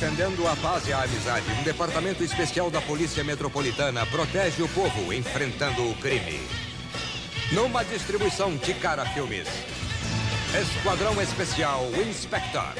Defendendo a paz e a amizade, um departamento especial da Polícia Metropolitana protege o povo enfrentando o crime. Numa distribuição de cara filmes. Esquadrão Especial Inspector.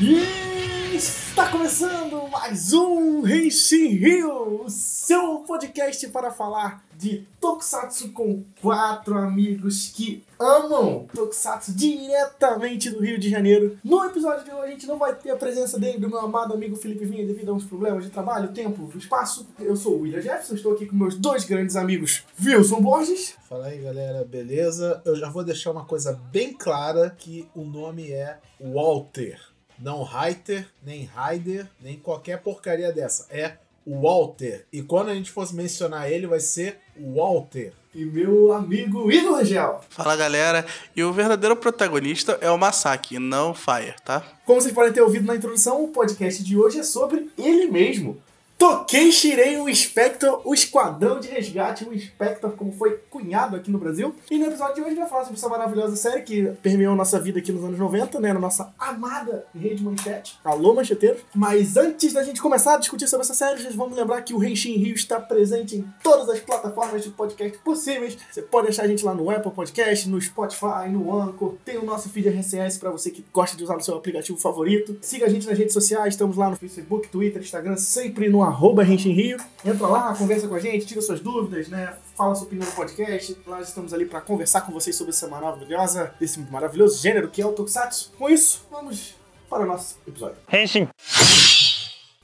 E está começando mais um Renshin Rio, o seu podcast para falar de Tokusatsu com quatro amigos que amam Tokusatsu diretamente do Rio de Janeiro. No episódio de hoje a gente não vai ter a presença dele, do meu amado amigo Felipe Vinha, devido a uns problemas de trabalho, tempo, espaço. Eu sou o William Jefferson, estou aqui com meus dois grandes amigos, Wilson Borges. Fala aí galera, beleza? Eu já vou deixar uma coisa bem clara que o nome é Walter. Não Reiter, nem Raider, nem qualquer porcaria dessa. É Walter. E quando a gente fosse mencionar ele, vai ser Walter. E meu amigo Igor Rangel. Fala galera, e o verdadeiro protagonista é o Masaki, não o Fire, tá? Como vocês podem ter ouvido na introdução, o podcast de hoje é sobre ele mesmo. Toquei, Shirei, o Inspector, o Esquadrão de Resgate, o Inspector, como foi cunhado aqui no Brasil. E no episódio de hoje a gente vai falar sobre essa maravilhosa série que permeou nossa vida aqui nos anos 90, né? Na nossa amada rede manchete. Alô, mancheteiro. Mas antes da gente começar a discutir sobre essa série, vamos lembrar que o Renshin Rio está presente em todas as plataformas de podcast possíveis. Você pode achar a gente lá no Apple Podcast, no Spotify, no Anchor. Tem o nosso feed RCS para você que gosta de usar no seu aplicativo favorito. Siga a gente nas redes sociais, estamos lá no Facebook, Twitter, Instagram, sempre no arroba Renshin Rio. Entra lá, conversa com a gente, tira suas dúvidas, né? Fala sua opinião no podcast. Nós estamos ali para conversar com vocês sobre essa maravilhosa, esse maravilhoso gênero que é o Tokusatsu. Com isso, vamos para o nosso episódio. Henshin.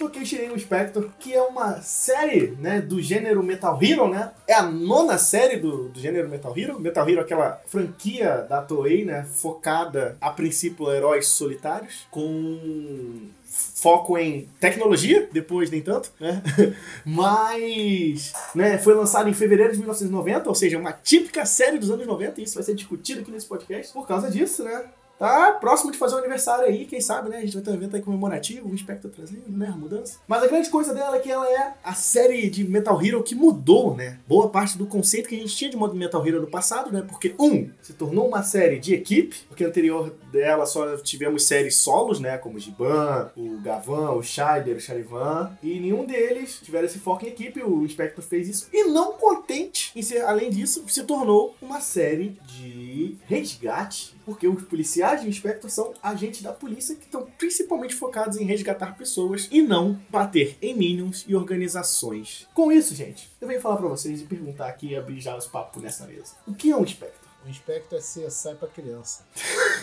Toquei Shirei Spectre, que é uma série, né, do gênero Metal Hero, né? É a nona série do, do gênero Metal Hero. Metal Hero é aquela franquia da Toei, né, focada a princípio em heróis solitários, com foco em tecnologia, depois nem tanto, né? Mas, né, foi lançado em fevereiro de 1990, ou seja, uma típica série dos anos 90, e isso vai ser discutido aqui nesse podcast por causa disso, né? Tá próximo de fazer o aniversário aí, quem sabe, né? A gente vai ter um evento aí comemorativo, um espectro trazendo, né? A mudança. Mas a grande coisa dela é que ela é a série de Metal Hero que mudou, né? Boa parte do conceito que a gente tinha de Metal Hero no passado, né? Porque, um, se tornou uma série de equipe, porque anterior dela só tivemos séries solos, né? Como o Giban, o Gavan, o Scheider, o Charivan. E nenhum deles tiveram esse foco em equipe, o Inspector fez isso. E não contente em ser, além disso, se tornou uma série de resgate porque os policiais de Inspector são agentes da polícia que estão principalmente focados em resgatar pessoas e não bater em minions e organizações. Com isso, gente, eu venho falar pra vocês e perguntar aqui e abrir já os papos nessa mesa. O que é um Inspector? O Inspector é CSI pra criança.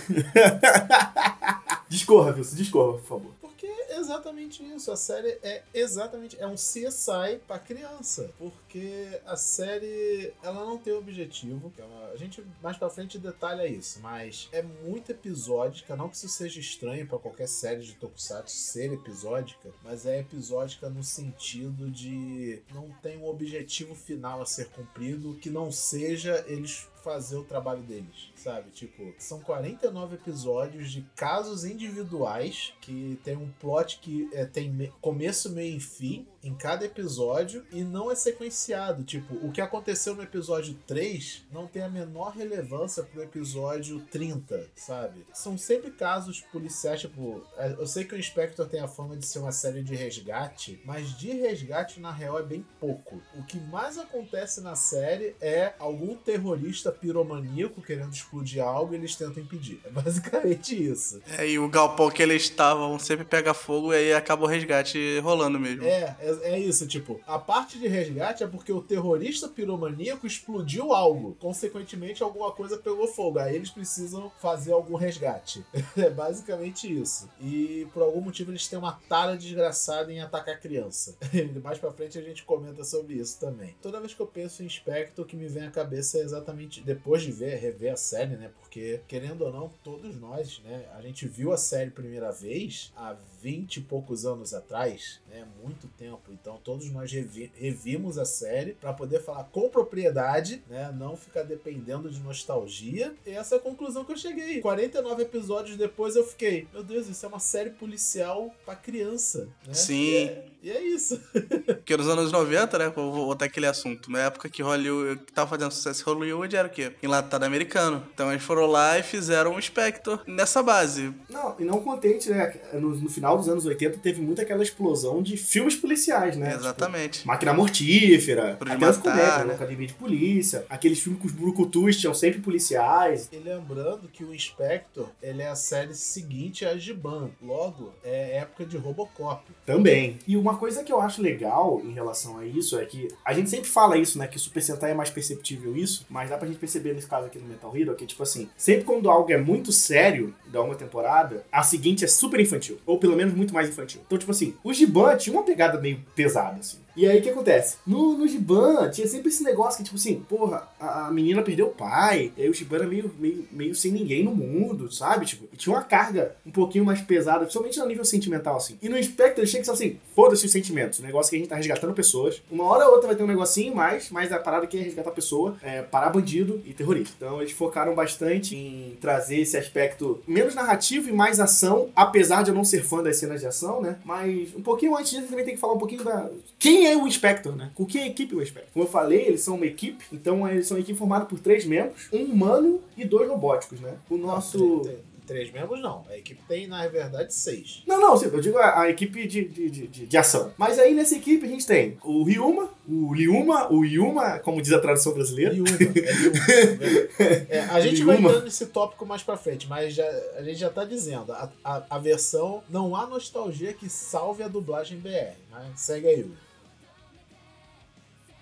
discorra, Wilson, discorra, por favor. Porque exatamente isso. A série é exatamente. É um CSI pra criança. Porque a série ela não tem objetivo. Ela, a gente mais pra frente detalha isso. Mas é muito episódica. Não que isso seja estranho pra qualquer série de Tokusatsu ser episódica. Mas é episódica no sentido de não tem um objetivo final a ser cumprido que não seja eles fazer o trabalho deles, sabe? Tipo, são 49 episódios de casos individuais que tem um plot que é, tem me começo, meio e fim em cada episódio e não é sequenciado. Tipo, o que aconteceu no episódio 3 não tem a menor relevância pro episódio 30, sabe? São sempre casos policiais, tipo, eu sei que o Inspector tem a fama de ser uma série de resgate, mas de resgate na real é bem pouco. O que mais acontece na série é algum terrorista piromaníaco querendo explodir algo e eles tentam impedir. É basicamente isso. É, e o galpão que eles estavam sempre pega fogo e aí acaba o resgate rolando mesmo. É, é, é isso, tipo, a parte de resgate é porque o terrorista piromaníaco explodiu algo. Consequentemente, alguma coisa pegou fogo. Aí eles precisam fazer algum resgate. é basicamente isso. E por algum motivo eles têm uma tara desgraçada em atacar criança. Mais pra frente a gente comenta sobre isso também. Toda vez que eu penso em Spectre, o que me vem à cabeça é exatamente depois de ver, rever a série, né? Porque, querendo ou não, todos nós, né? A gente viu a série primeira vez há 20 e poucos anos atrás, né? Muito tempo. Então todos nós revi revimos a série para poder falar com propriedade, né? Não ficar dependendo de nostalgia. E essa é a conclusão que eu cheguei. 49 episódios depois eu fiquei, meu Deus, isso é uma série policial para criança, né? Sim. É, e é isso. Porque nos anos 90, né? Vou voltar aquele assunto. Na época que Hollywood que tava fazendo sucesso em Hollywood era o quê? Enlatado americano. Então eles foram lá e fizeram um Spectre nessa base. Não, e não contente, né? No, no final dos anos 80 teve muito aquela explosão de filmes policiais, né? Exatamente. Tipo, Máquina Mortífera, Pro de até as matar, comédias, né? né? Academia de Polícia, aqueles filmes com os brucutus tinham sempre policiais. E lembrando que o Inspector, ele é a série seguinte a Giban. Logo, é época de Robocop. Também. E uma coisa que eu acho legal em relação a isso é que a gente sempre fala isso, né? Que o Super Sentai é mais perceptível isso, mas dá pra gente perceber nesse caso aqui no Metal Hero que, tipo assim, sempre quando algo é muito sério da uma temporada, a seguinte é super infantil. Ou pelo menos muito mais infantil. Então, tipo assim, o Giban tinha uma pegada meio pesada, assim. E aí o que acontece? No, no Giban tinha sempre esse negócio que, tipo assim, porra, a, a menina perdeu o pai, e aí o Giban era meio, meio, meio sem ninguém no mundo, sabe? Tipo, e tinha uma carga um pouquinho mais pesada, principalmente no nível sentimental, assim. E no Spectre chega que assim, foda-se os sentimentos, o negócio que a gente tá resgatando pessoas. Uma hora ou outra vai ter um negocinho mais, mas a parada aqui é resgatar pessoa, é, parar bandido e terrorista. Então eles focaram bastante em trazer esse aspecto menos narrativo e mais ação, apesar de eu não ser fã das cenas de ação, né? Mas um pouquinho antes disso, também tem que falar um pouquinho da. Quem é o Inspector, né? Com que equipe é o Inspector? Como eu falei, eles são uma equipe, então eles são uma equipe formada por três membros, um humano e dois robóticos, né? O nosso. Três, membros não. A equipe tem, na verdade, seis. Não, não, eu digo a, a equipe de, de, de, de- ação. Mas aí nessa equipe a gente tem o Ryuma, o Liuma, o Yuma, como diz a tradução brasileira. Yuma, é Yuma. É, a gente vai Yuma. entrando nesse tópico mais pra frente, mas já, a gente já tá dizendo, a, a, a versão não há nostalgia que salve a dublagem BR, mas segue aí. Hugo.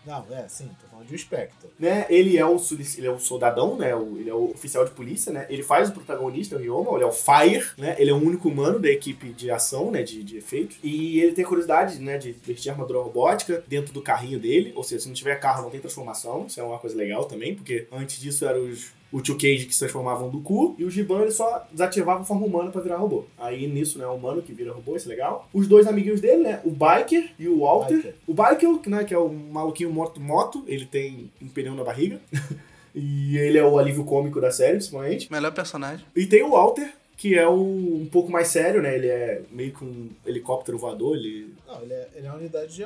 Não, é, sim, tô falando de um Spectre. né? Ele é solic- ele é o soldadão, né? Ele é o oficial de polícia, né? Ele faz o protagonista, o Ryoma, ele é o Fire, né? Ele é o único humano da equipe de ação, né? De, de efeitos. E ele tem curiosidade, né? De vestir armadura robótica dentro do carrinho dele. Ou seja, se não tiver carro, não tem transformação. Isso é uma coisa legal também, porque antes disso eram os o Tio Cage que se transformavam do cu, e o Giban ele só desativava a forma humana pra virar robô. Aí nisso, né, o humano que vira robô, isso é legal. Os dois amiguinhos dele, né, o Biker e o Walter. Biker. O Biker, né, que é o maluquinho moto-moto, ele tem um pneu na barriga. e ele é o alívio cômico da série, principalmente. Melhor personagem. E tem o Walter, que é o um pouco mais sério, né, ele é meio que um helicóptero voador, ele... Não, ele é, ele é uma unidade de,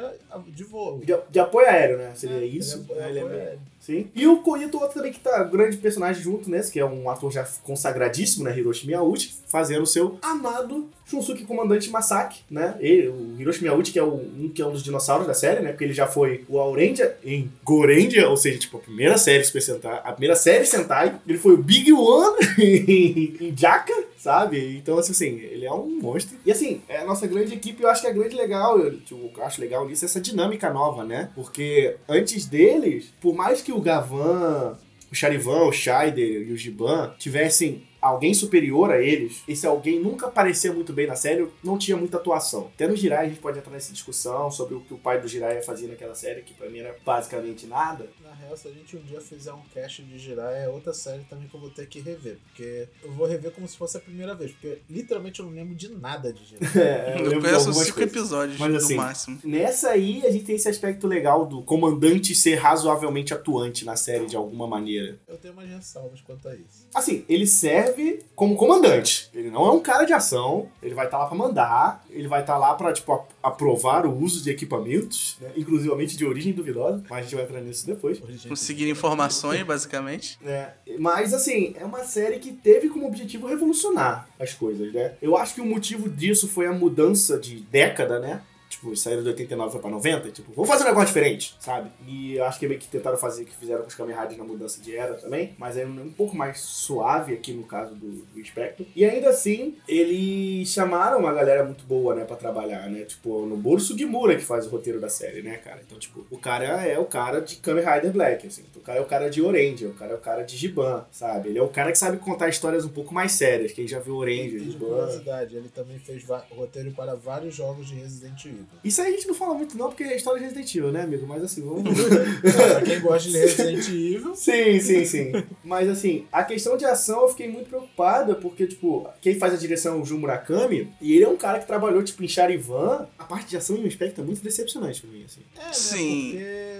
de voo. De, de apoio aéreo, né, seria É, isso. ele é- ele é apoio meio- aéreo. Sim. E o Koito, outro também que tá grande personagem junto nesse, que é um ator já consagradíssimo, né? Hiroshi Miyauchi, fazendo o seu amado Shunsuke Comandante Masaki, né? Ele, o Hiroshi Miyauchi, que é, o, um, que é um dos dinossauros da série, né? Porque ele já foi o Aurendia em Gorendia, ou seja, tipo, a primeira série Super Sentai, a primeira série Sentai. Ele foi o Big One em, em Jaka, sabe? Então, assim, assim, ele é um monstro. E assim, é a nossa grande equipe, eu acho que é grande legal, eu, que eu acho legal nisso, essa dinâmica nova, né? Porque antes deles, por mais que o Gavan, o Charivan, o Scheider e o Giban tivessem alguém superior a eles, esse alguém nunca aparecia muito bem na série, não tinha muita atuação. Até no Jirai a gente pode entrar nessa discussão sobre o que o pai do Jirai fazia naquela série, que pra mim era basicamente nada. Na real, se a gente um dia fizer um cast de girar, é outra série também que eu vou ter que rever. Porque eu vou rever como se fosse a primeira vez. Porque literalmente eu não lembro de nada de girar. É, Eu, lembro de conheço cinco coisas. episódios Mas, no assim, máximo. Nessa aí, a gente tem esse aspecto legal do comandante ser razoavelmente atuante na série de alguma maneira. Eu tenho umas ressalvas quanto a isso. Assim, ele serve como comandante. Ele não é um cara de ação, ele vai estar lá pra mandar, ele vai estar lá pra, tipo, ap- aprovar o uso de equipamentos, né? inclusivamente de origem duvidosa, mas a gente vai entrar nisso depois. Conseguir informações, basicamente. né? Mas, assim, é uma série que teve como objetivo revolucionar as coisas, né? Eu acho que o motivo disso foi a mudança de década, né? Tipo, saíram de 89 foi pra 90, tipo, vamos fazer um negócio diferente, sabe? E eu acho que meio que tentaram fazer o que fizeram com os Kamen Riders na mudança de era também, mas é um pouco mais suave aqui no caso do, do Spectre. E ainda assim, eles chamaram uma galera muito boa, né, pra trabalhar, né? Tipo, no Boru Sugimura que faz o roteiro da série, né, cara? Então, tipo, o cara é o cara de Kamen Rider Black, assim. O cara é o cara de Orange, o cara é o cara de Giban, sabe? Ele é o cara que sabe contar histórias um pouco mais sérias. Quem já viu Orange, E Giban... curiosidade, ele também fez roteiro para vários jogos de Resident Evil. Isso aí a gente não fala muito não, porque é história de Resident Evil, né, amigo? Mas assim, vamos... pra quem gosta de Resident Evil... sim, sim, sim. Mas assim, a questão de ação eu fiquei muito preocupada, porque, tipo, quem faz a direção é o Jun Murakami, e ele é um cara que trabalhou, tipo, em Charivan. A parte de ação em um aspecto é muito decepcionante pra mim, assim. É, né, Sim. porque...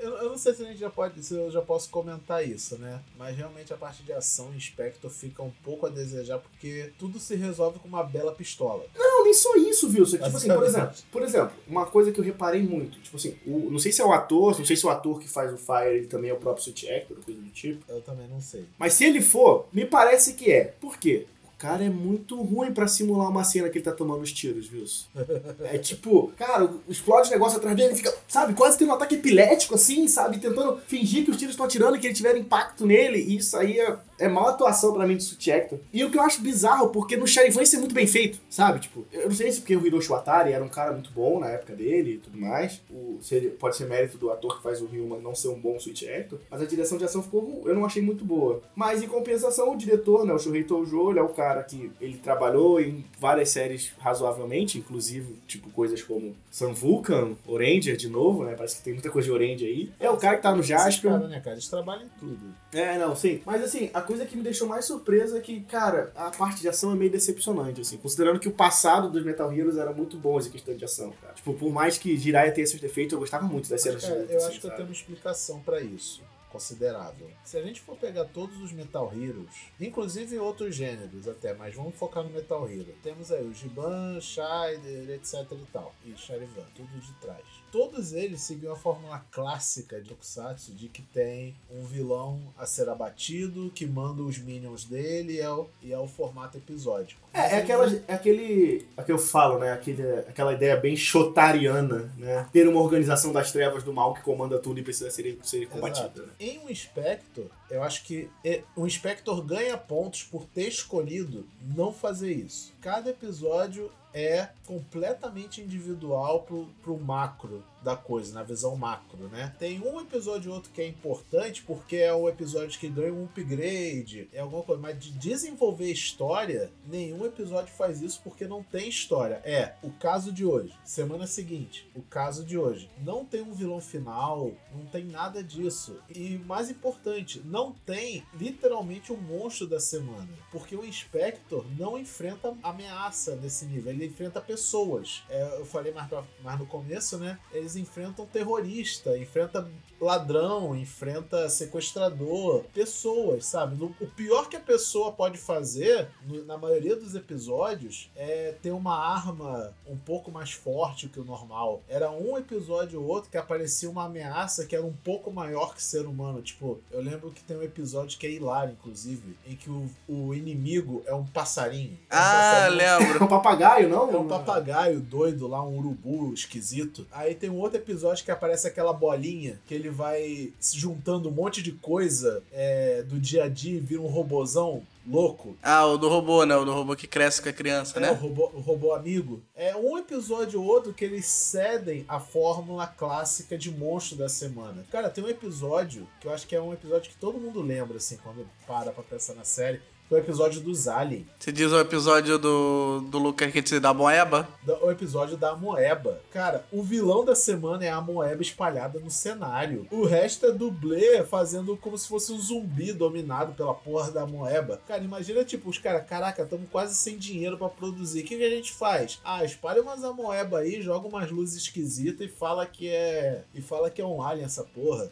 Eu, eu não sei se a gente já pode, se eu já posso comentar isso, né? Mas realmente a parte de ação em Spectre fica um pouco a desejar, porque tudo se resolve com uma bela pistola. Não, nem só isso, viu? Tipo assim, por exemplo, por exemplo, uma coisa que eu reparei muito, tipo assim, o, não sei se é o ator, não sei se o ator que faz o Fire ele também é o próprio Switch Actor, coisa do tipo. Eu também não sei. Mas se ele for, me parece que é. Por quê? O cara é muito ruim pra simular uma cena que ele tá tomando os tiros, viu? É tipo, cara, explode o negócio atrás dele, ele fica, sabe, quase tendo um ataque epilético, assim, sabe? Tentando fingir que os tiros estão atirando, que ele tiver impacto nele. E isso aí é, é mal atuação pra mim de Switch Actor. E o que eu acho bizarro, porque no Charivan isso é muito bem feito, sabe? Tipo, eu não sei se porque o Hiroshi Watari era um cara muito bom na época dele e tudo mais. O, se ele- pode ser mérito do ator que faz o Ryuma não ser um bom Switch Actor. Mas a direção de ação ficou, eu não achei muito boa. Mas em compensação, o diretor, né, o Shuhei Toujo, ele é o cara que ele trabalhou em várias séries razoavelmente, inclusive, tipo, coisas como Sun Vulcan, Oranger, de novo, né? Parece que tem muita coisa de Oranger aí. É o cara que tá no Jasper. caras, né, cara? Eles trabalham em tudo. É, não, sim. Mas assim, a coisa que me deixou mais surpresa é que, cara, a parte de ação é meio decepcionante, assim. Considerando que o passado dos Metal Heroes era muito bom em questão de ação, cara. Tipo, por mais que Jiraiya tenha seus defeitos, eu gostava muito das cenas de luta, eu assim, acho que eu sabe? tenho uma explicação pra isso. Considerável. Se a gente for pegar todos os Metal Heroes, inclusive outros gêneros até, mas vamos focar no Metal Hero. Temos aí o Giban, Shider, etc e tal. E Charivan, tudo de trás. Todos eles seguiam a fórmula clássica de Tokusatsu de que tem um vilão a ser abatido, que manda os minions dele e é o, e é o formato episódico. É, é, aquela, é aquele. É que eu falo, né? Aquele, aquela ideia bem shotariana, né? Ter uma organização das trevas do mal que comanda tudo e precisa ser, ser combatida. Né? Em um Inspector, eu acho que é- um Inspector ganha pontos por ter escolhido não fazer isso. Cada episódio é completamente individual pro, pro macro da coisa, na visão macro, né? Tem um episódio ou outro que é importante porque é o episódio que ganha um upgrade, é alguma coisa, mas de desenvolver história, nenhum episódio faz isso porque não tem história. É, o caso de hoje, semana seguinte, o caso de hoje. Não tem um vilão final, não tem nada disso. E mais importante, não tem literalmente o monstro da semana. Porque o Inspector não enfrenta ameaça nesse nível, ele enfrenta pessoas. É, eu falei mais, pra- mais no começo, né? Eles enfrentam terrorista, enfrenta ladrão, enfrenta sequestrador, pessoas, sabe? No- o pior que a pessoa pode fazer, no- na maioria dos episódios, é ter uma arma um pouco mais forte que o normal. Era um episódio ou outro que aparecia uma ameaça que era um pouco maior que ser humano. Tipo, eu lembro que tem um episódio que é hilário, inclusive, em que o, o inimigo é um passarinho. É um Ah, passarinho- É lembro. um papagaio, não? é um papagaio doido lá, um urubu esquisito. Aí tem um outro episódio que aparece aquela bolinha que ele vai se juntando um monte de coisa é, do dia a dia e vira um robozão louco. Ah, o do robô, né? O do robô que cresce com a criança, É, o né? robô, o robô amigo. É um episódio ou outro que eles cedem a fórmula clássica de monstro da semana. Cara, tem um episódio que eu acho que é um episódio que todo mundo lembra, assim, quando para pra pensar na série. O episódio dos Alien. Você diz o episódio do, do Lucas que te dá moeba? o episódio da Moeba. Cara, o vilão da semana é a Moeba espalhada no cenário. O resto é dublê fazendo como se fosse um zumbi dominado pela porra da Moeba. Cara, imagina, tipo, os caras, caraca, estamos quase sem dinheiro pra produzir. O que, que a gente faz? Ah, espalha umas Amoeba aí, joga umas luzes esquisitas e fala que é. E fala que é um alien essa porra.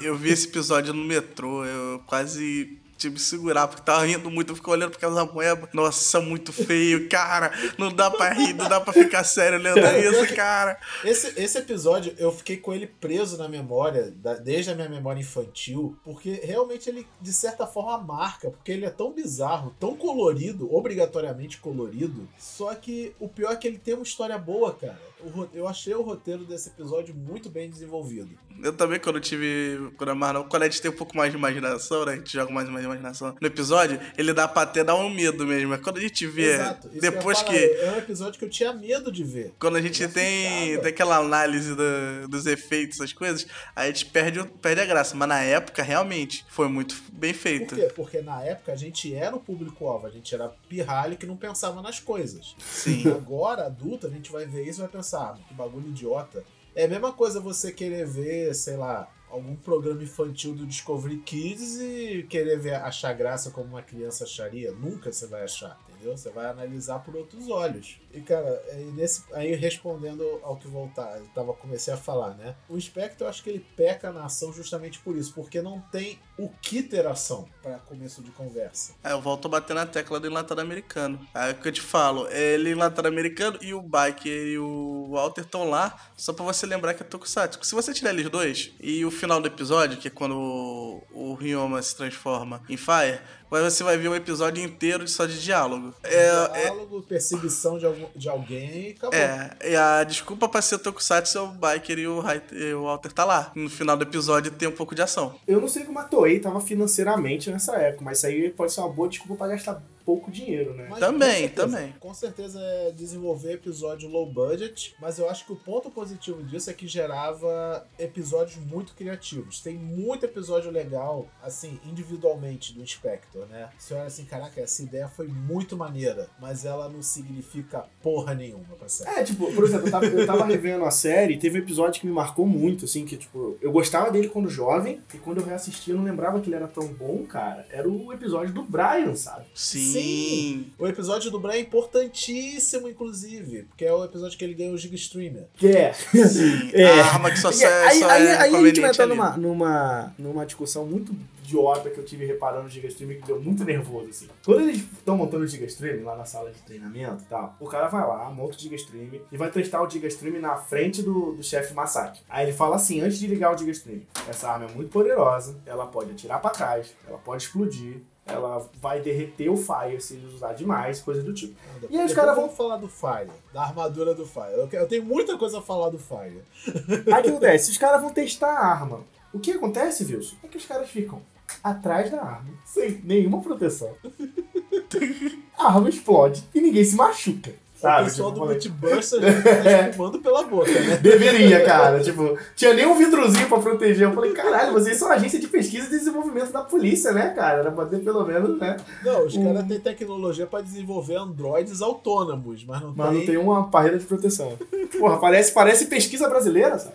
Eu vi esse episódio no metrô, eu quase tive que segurar, porque tava rindo muito, eu fico olhando pra aquela moeba. Nossa, muito feio, cara. Não dá pra rir, não dá pra ficar sério olhando isso, cara. Esse, esse episódio eu fiquei com ele preso na memória, da- desde a minha memória infantil, porque realmente ele, de certa forma, marca, porque ele é tão bizarro, tão colorido, obrigatoriamente colorido, só que o pior é que ele tem uma história boa, cara. O eu achei o roteiro desse episódio muito bem desenvolvido. Eu também, quando eu tive. Quando a Marvel, quando a gente tem um pouco mais de imaginação, né? A gente joga mais, mais imaginação. No episódio, ele dá pra até dar um medo mesmo. Mas quando a gente vê. Exato. Isso depois que. que. É um episódio que eu tinha medo de ver. Quando a gente Me tem, tem aquela análise do- dos efeitos, essas coisas, aí a gente perde, perde a graça. Mas na época, realmente, foi muito bem Por feito. quê? Porque na época a gente era o público-alvo, a gente era pirralho que não pensava nas coisas. Sim. Agora, adulto, a gente vai ver isso e vai pensar, ah, que bagulho idiota. É a mesma coisa você querer ver, sei lá, algum programa infantil do Discovery Kids e querer ver, achar graça como uma criança acharia. Nunca você vai achar, entendeu? Você vai analisar por outros olhos. E, cara, aí, nesse, aí respondendo ao que voltar, eu tava, comecei a falar, né? O Spectre, eu acho que ele peca na ação justamente por isso, porque não tem o que ter ação para começo de conversa. Aí eu volto a bater na tecla do enlatado americano. Aí é o que eu te falo, ele enlatado americano e o Biker e o Walter estão lá só pra você lembrar que é Tokusatsu. Se você tirar eles dois e o final do episódio, que é quando o, o Ryoma se transforma em Fire, aí você vai ver um episódio inteiro só de diálogo. É, é, Diálogo, perseguição de, algum- de alguém e acabou. é, e a desculpa pra ser Tokusatsu é o Biker e o, e o Walter tá lá. No final do episódio tem um pouco de ação. Eu não sei como a Toei tava financeiramente nessa época, mas isso aí pode ser uma boa desculpa pra gastar pouco dinheiro, né? Mas, Também, com certeza, também. Com certeza é desenvolver episódio low budget, mas eu acho que o ponto positivo disso é que gerava episódios muito criativos. Tem muito episódio legal, assim, individualmente do Spectre, né? Você olha assim, caraca, essa ideia foi muito maneira, mas ela não significa porra nenhuma pra série. É, tipo, por exemplo, eu tava, eu tava revendo a série e teve um episódio que me marcou muito, assim, que, tipo, eu gostava dele quando jovem, e quando eu reassisti eu não lembrava que ele era tão bom, cara. Era o episódio do Brian, sabe? Sim. Sim. O episódio do Brian é importantíssimo, inclusive, porque é o episódio que ele ganha o Giga Streamer. Que é. Sim. É. A arma que só, sai, aí, só aí, é aí a gente vai ali. numa, numa, numa discussão muito idiota que eu tive reparando no Giga Stream que deu muito nervoso, assim. Quando eles estão montando o Giga Stream lá na sala de treinamento e tal, o cara vai lá, monta o Giga Stream e vai testar o Giga Stream na frente do, do chefe Masaki. Aí ele fala assim, antes de ligar o Giga Stream, essa arma é muito poderosa, ela pode atirar pra trás, ela pode explodir, ela vai derreter o Fire se eles usar demais, coisa do tipo. E aí os caras vão falar do Fire, da armadura do Fire. Eu, eu tenho muita coisa a falar do Fire. Aí o que acontece? Os caras vão testar a arma. O que acontece, Wilson? É que os caras ficam atrás da arma, sem nenhuma proteção. A arma explode e ninguém se machuca. Sabe? o pessoal Tipo, do tá espumando pela boca, né? Deveria, cara. Tipo, tinha nem um vidrozinho pra proteger. Eu falei, caralho, vocês são agência de pesquisa e desenvolvimento da polícia, né, cara? Era pra ter pelo menos, né? Não, os Hum. caras têm tecnologia pra desenvolver androides autônomos, mas não Mas tem. não tem uma barreira de proteção. Porra, parece, parece pesquisa brasileira, sabe?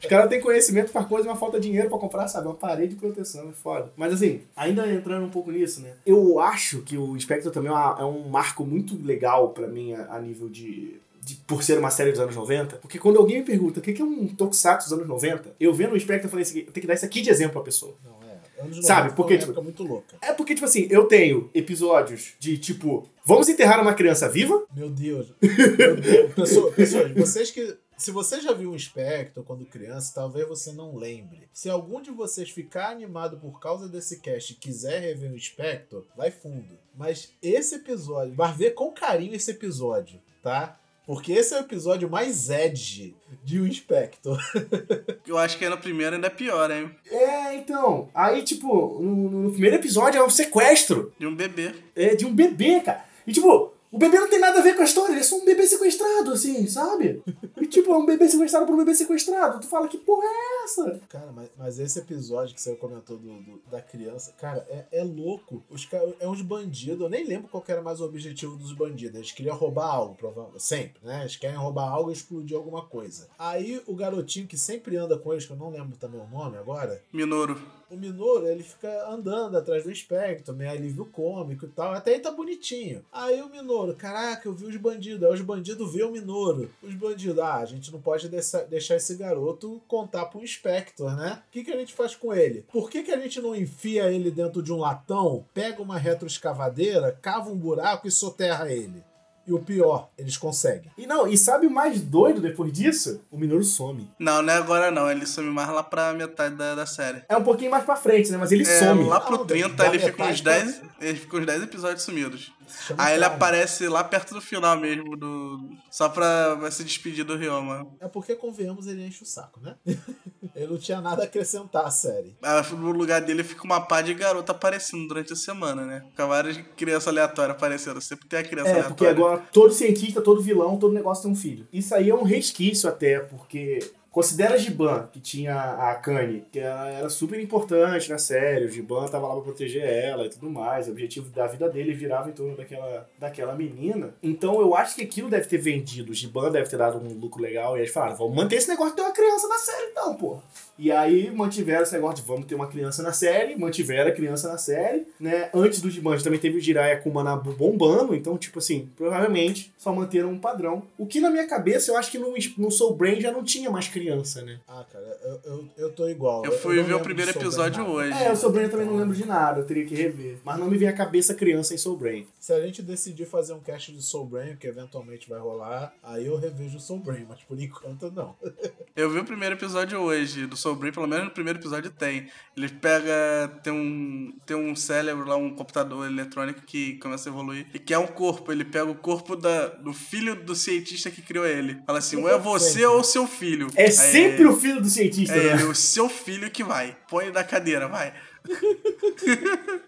Os caras têm conhecimento pra coisa, mas falta dinheiro pra comprar, sabe? Uma parede de proteção, é foda. Mas assim, ainda entrando um pouco nisso, né? Eu acho que o Spectre também é, é um marco muito legal pra mim a, nível de, de- Por ser uma série dos anos 90. Porque quando alguém me pergunta o que é um Tokusatsu dos anos 90, eu vendo o Spectre eu falei assim, eu tenho que dar isso aqui de exemplo pra pessoa. Não, é. Anos Sabe, 90 porque, tipo, muito louca. É porque, tipo assim, eu tenho episódios de tipo, vamos enterrar uma criança viva? Meu Deus. Meu Deus. Pessoa- pessoas, vocês que. Se você já viu um Spectre quando criança, talvez você não lembre. Se algum de vocês ficar animado por causa desse cast e quiser rever um Spectre, vai fundo. Mas esse episódio, vai ver com carinho esse episódio, tá? Porque esse é o episódio mais edge de um Spectre. Eu acho que aí no primeiro ainda é pior, hein? É, então. Aí, tipo, no, no primeiro episódio é um sequestro De um bebê. é, de um bebê, cara. E, tipo, o bebê não tem nada a ver com a história, ele é só um bebê sequestrado, assim, sabe? E, tipo, é um bebê sequestrado por um bebê sequestrado. Tu fala, que porra é essa? Cara, mas, mas esse episódio que você comentou do, do- da criança, cara, é, é louco. Os, é uns bandidos, eu nem lembro qual que era mais o objetivo dos bandidos. Eles queriam roubar algo, provavelmente. Sempre, né? Eles querem roubar algo e explodir alguma coisa. Aí o garotinho que sempre anda com eles, que eu não lembro também o nome agora, Minouro. O Minouro, ele fica andando atrás do espectro, meio alívio cômico e tal. Até aí tá bonitinho. Aí o Minouro, caraca, eu vi os bandidos. Aí os bandidos vê o Minouro. Os bandidos, ah, a gente não pode deixar, deixar esse garoto contar pro Inspector, né? O que, que a gente faz com ele? Por que, que a gente não enfia ele dentro de um latão, pega uma retroescavadeira, cava um buraco e soterra ele? E o pior, eles conseguem. E não, e sabe o mais doido depois disso? O Minoru some. Não, não é agora não. Ele some mais lá pra metade da, da série. É um pouquinho mais pra frente, né? Mas ele É, some. lá pro Não, 30 da ele fica uns metade 10. Ele fica uns 10 episódios sumidos. Aí ele aparece lá perto do final mesmo, do. Só pra se despedir do Ryoma. É porque, convenhamos, ele enche o saco, né? ele não tinha nada a acrescentar à série. Aí, no lugar dele fica uma pá de garota aparecendo durante a semana, né? Fica várias crianças aleatórias aparecendo. Sempre tem a criança É, aleatória. porque agora todo cientista, todo vilão, todo negócio tem um filho. Isso aí é um resquício até, porque considera a Giban, que tinha a Akane, que ela era super importante na série, o Giban tava lá pra proteger ela e tudo mais, o objetivo da vida dele virava em torno daquela, daquela menina. Então eu acho que aquilo deve ter vendido, o Giban deve ter dado um lucro legal, e eles falaram, vamos manter esse negócio de ter uma criança na série então, pô. E aí mantiveram esse negócio de vamos ter uma criança na série, mantiveram a criança na série, né? Antes do Giban também teve o Jiraiya com o Manabu bombando, então, tipo assim, provavelmente só manteram um padrão. O que na minha cabeça eu acho que no, no Soul Brain já não tinha mais criança, né? Ah, cara, eu, eu, eu tô igual. Eu fui não ver o primeiro episódio hoje. É, o Soul Brain eu também não lembro de nada, eu teria que rever. Mas não me vem à cabeça criança em Soul Brain. Se a gente decidir fazer um cast de Soul Brain, que eventualmente vai rolar, aí eu revejo o Soul Brain, mas por enquanto não. Eu vi o primeiro episódio hoje do Soul Brain, pelo menos no primeiro episódio tem. Ele pega. Tem um. Tem um cérebro lá, um computador eletrônico que começa a evoluir. E que é um corpo. Ele pega o corpo da, do filho do cientista que criou ele. Fala assim: ou é você ou seu filho. É sempre ele- o filho do cientista, É né? ele, o seu filho que vai. Põe na cadeira, vai.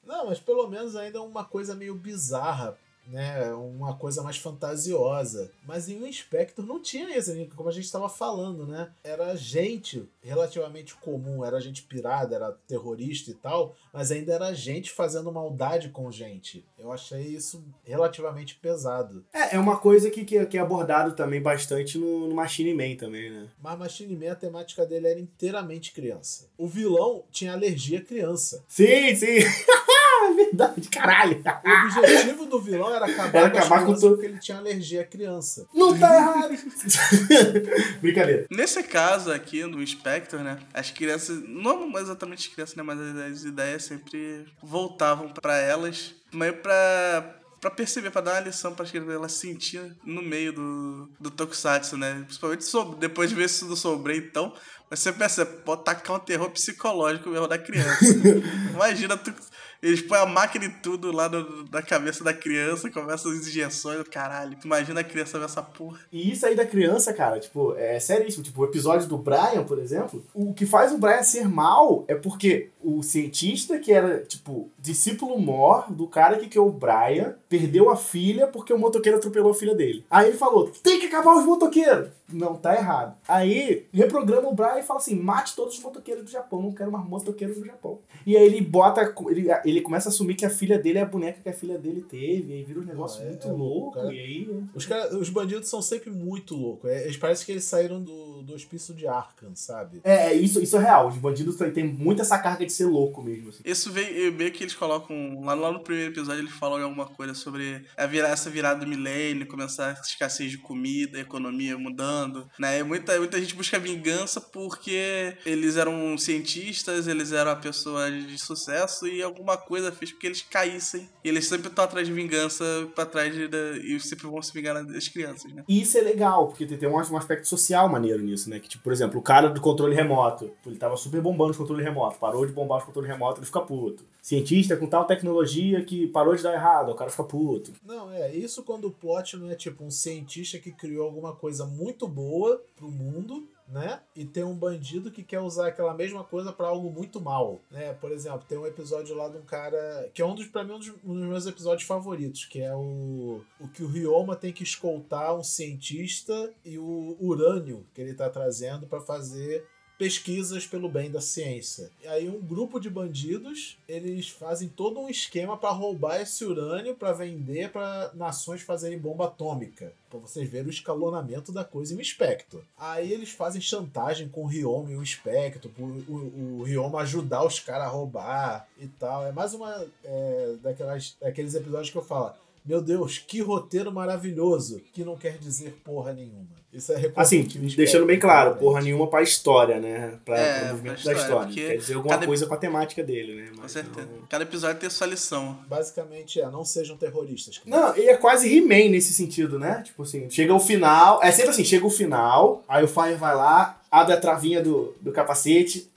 Não, mas pelo menos ainda é uma coisa meio bizarra, né? Uma coisa mais fantasiosa. Mas em Inspector não tinha isso, né? como a gente estava falando, né? Era gente relativamente comum, era gente pirada, era terrorista e tal, mas ainda era gente fazendo maldade com gente. Eu achei isso relativamente pesado. É, é uma coisa que, que, que é abordado também bastante no, no Machine Man também, né? Mas Machine Man, a temática dele era inteiramente criança. O vilão tinha alergia à criança. Sim, sim. é verdade, caralho. O objetivo do vilão era acabar, Era acabar com tudo. porque ele tinha alergia à criança. Não tá errado. Brincadeira. Nesse caso aqui, no Spectre, né? As crianças. Não exatamente as crianças, né? Mas as, as ideias sempre voltavam pra elas. Meio pra. Pra perceber, pra dar uma lição pra crianças, elas sentir no meio do, do Tokusatsu, né? Principalmente sobre, depois de ver isso do Sobre, então, você percebe, pode tacar um terror psicológico mesmo da criança. Imagina, tu, eles põem a máquina e tudo lá no- na cabeça da criança, começam as injeções, caralho. Imagina a criança ver essa porra. E isso aí da criança, cara, tipo, é seríssimo. Tipo, o episódio do Brian, por exemplo, o que faz o Brian ser mal é porque o cientista que era, tipo, discípulo mor do cara que criou o Brian, perdeu a filha porque o motoqueiro atropelou a filha dele. Aí ele falou, tem que acabar os motoqueiros. Não, tá errado. Aí reprograma o Brian e fala assim, mate todos os motoqueiros do Japão, não quero mais motoqueiros no Japão. E aí ele bota, ele, ele começa a assumir que a filha dele é a boneca que a filha dele teve, e aí vira um negócio é- muito é louco, cara. e aí... Os, cara, os bandidos são sempre muito loucos. É, Eles parecem que eles saíram do, do hospício de Arkham, sabe? É, é, isso, isso é real. Os bandidos têm- muito essa carga de ser louco mesmo. assim. Isso veio meio que eles colocam. Lá, lá no primeiro episódio eles falam alguma coisa sobre a virar, essa virada do milênio, começar a escassez de comida, a economia mudando. Né? E muita, muita gente busca vingança porque eles eram cientistas, eles eram a pessoa de sucesso e alguma coisa fez com que eles caíssem. E eles sempre estão atrás de vingança, pra trás de, da- e sempre vão se vingar das crianças, né? E isso é legal, porque tem, tem um, um aspecto social maneiro nisso, né? Que, tipo, por exemplo, o cara do controle remoto, ele tava super bombando os controles remotos, parou de bombar os controles remotos, ele fica puto. Cientista com tal tecnologia que parou de dar errado, o cara fica puto. Não, é isso quando o plot não é tipo um cientista que criou alguma coisa muito boa pro mundo, né? E tem um bandido que quer usar aquela mesma coisa pra algo muito mal, né? Por exemplo, tem um episódio lá de um cara que é um dos para mim um dos, um dos meus episódios favoritos, que é o o que o Ryoma tem que escoltar um cientista e o urânio que ele tá trazendo pra fazer pesquisas pelo bem da ciência. E aí um grupo de bandidos, eles fazem todo um esquema para roubar esse urânio para vender para nações fazerem bomba atômica. Pra vocês verem o escalonamento da coisa em um Spectre. Aí eles fazem chantagem com o Ryoma e o Spectre, pro o, o ajudar os caras a roubar e tal. É mais uma é, daquelas, daqueles episódios que eu falo. Meu Deus, que roteiro maravilhoso, que não quer dizer porra nenhuma. Isso é Assim, deixando bem claro, realmente. porra nenhuma pra história, né? Pra, É, pro movimento pra da história, história. porque Quer dizer alguma cada- coisa com a temática dele, né? Com Mas certeza. não- Cada episódio tem sua lição. Basicamente é, não sejam terroristas. Não, e é quase He-Man nesse sentido, né? Tipo assim, chega o final. É sempre assim, chega o final, aí o Fire vai lá, abre a travinha do, do capacete,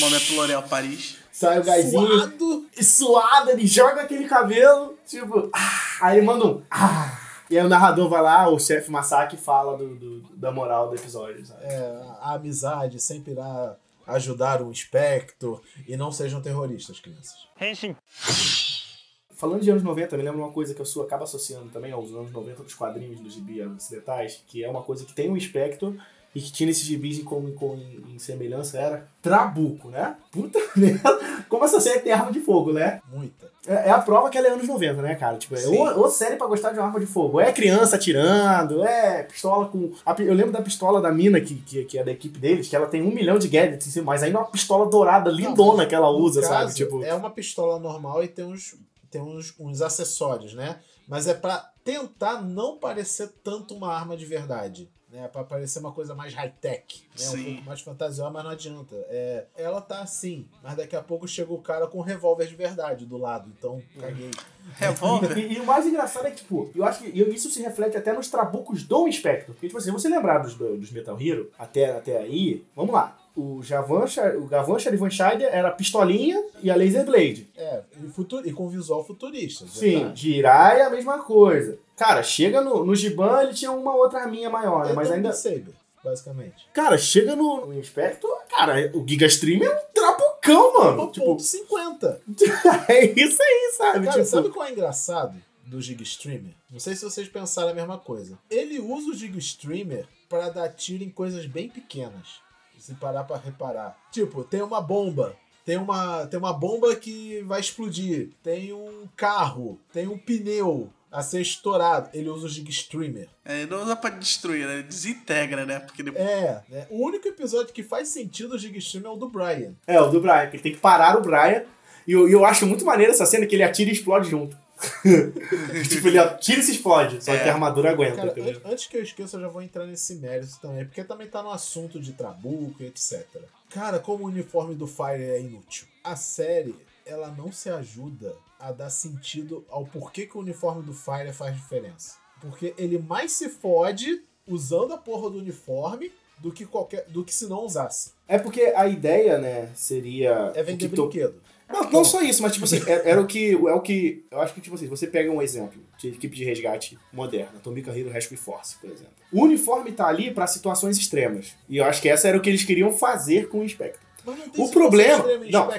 Momento L'Oréal Paris. Sai o gásinho. Suado. E suado, ele joga aquele cabelo, tipo, ah, aí ele manda um. Ah, e aí o narrador vai lá, o chefe Masaki fala do, do- da moral do episódio, sabe? É, a amizade sempre irá ajudar um espectro e não sejam terroristas, crianças. Falando de anos 90, me lembra uma coisa que eu sou, acaba associando também aos anos 90 dos quadrinhos dos gibi ocidentais, que é uma coisa que tem um espectro e que tinha nesses gibis em, em, em semelhança era Trabuco, né? Puta merda, como essa série tem arma de fogo, né? Muita. É, é a prova que ela é anos 90, né, cara? Tipo, é Sim. ou, ou série pra gostar de uma arma de fogo. É criança atirando, é pistola com. a eu lembro da pistola da mina, que, que, que é da equipe deles, que ela tem um milhão de gadgets em cima, mas ainda é uma pistola dourada, lindona que ela usa, caso, sabe? Tipo. É uma pistola normal e tem uns, tem uns, uns acessórios, né? Mas é pra tentar não parecer tanto uma arma de verdade. Né, pra parecer uma coisa mais high-tech, né? um Sim. pouco mais fantasiosa, mas não adianta. É, ela tá assim, mas daqui a pouco chega o cara com um revólver de verdade do lado, então caguei. Revólver. E, e o mais engraçado é que, tipo, eu acho que e isso se reflete até nos trabucos do Inspector. Porque, tipo assim, se você lembrar dos, dos Metal Hero, até, até aí, vamos lá. O Javan, o Gavan Charivan Scheider era a pistolinha e a Laser Blade. É, e, futu- e com visual futurista. Sim, verdade. Jirai é a mesma coisa. Cara, chega no, no Giban, ele tinha uma outra arminha maior, né? Mas um ainda. Saber, basicamente. Cara, chega no, no Inspector, cara, o Giga Stream é um trabucão, mano. Tipo, 1.50. é isso aí, sabe? Cara, tipo, sabe qual é engraçado do Gig Streamer? Não sei se vocês pensaram a mesma coisa. Ele usa o Gig Streamer pra dar tiro em coisas bem pequenas. Se parar pra reparar. Tipo, tem uma bomba. Tem uma, tem uma bomba que vai explodir. Tem um carro. Tem um pneu a ser estourado. Ele usa o Gig Streamer. É, não usa pra destruir, né? Desintegra, né? Porque depois. É, né? O único episódio que faz sentido o Gig Streamer é o do Brian. É, o do Brian, que ele tem que parar o Brian. E eu, eu acho muito maneiro essa cena que ele atira e explode junto. tipo, ele atira e se explode. Só É. que a armadura aguenta, Cara, an- antes que eu esqueça, eu já vou entrar nesse mérito também, porque também tá no assunto de trabuco e etc. Cara, como o uniforme do Fire é inútil. A série, ela não se ajuda a dar sentido ao porquê que o uniforme do Fire faz diferença. Porque ele mais se fode usando a porra do uniforme do que qualquer do que se não usasse. É porque a ideia, né, seria. É o vender que to- brinquedo. Não, não só isso, mas tipo assim, é- era o que. É o que. Eu acho que, tipo assim, você pega um exemplo de equipe de resgate moderna, Tomica Hero Rescue Force, por exemplo. O uniforme tá ali pra situações extremas. E eu acho que essa era o que eles queriam fazer com o Inspector. O problema- em não.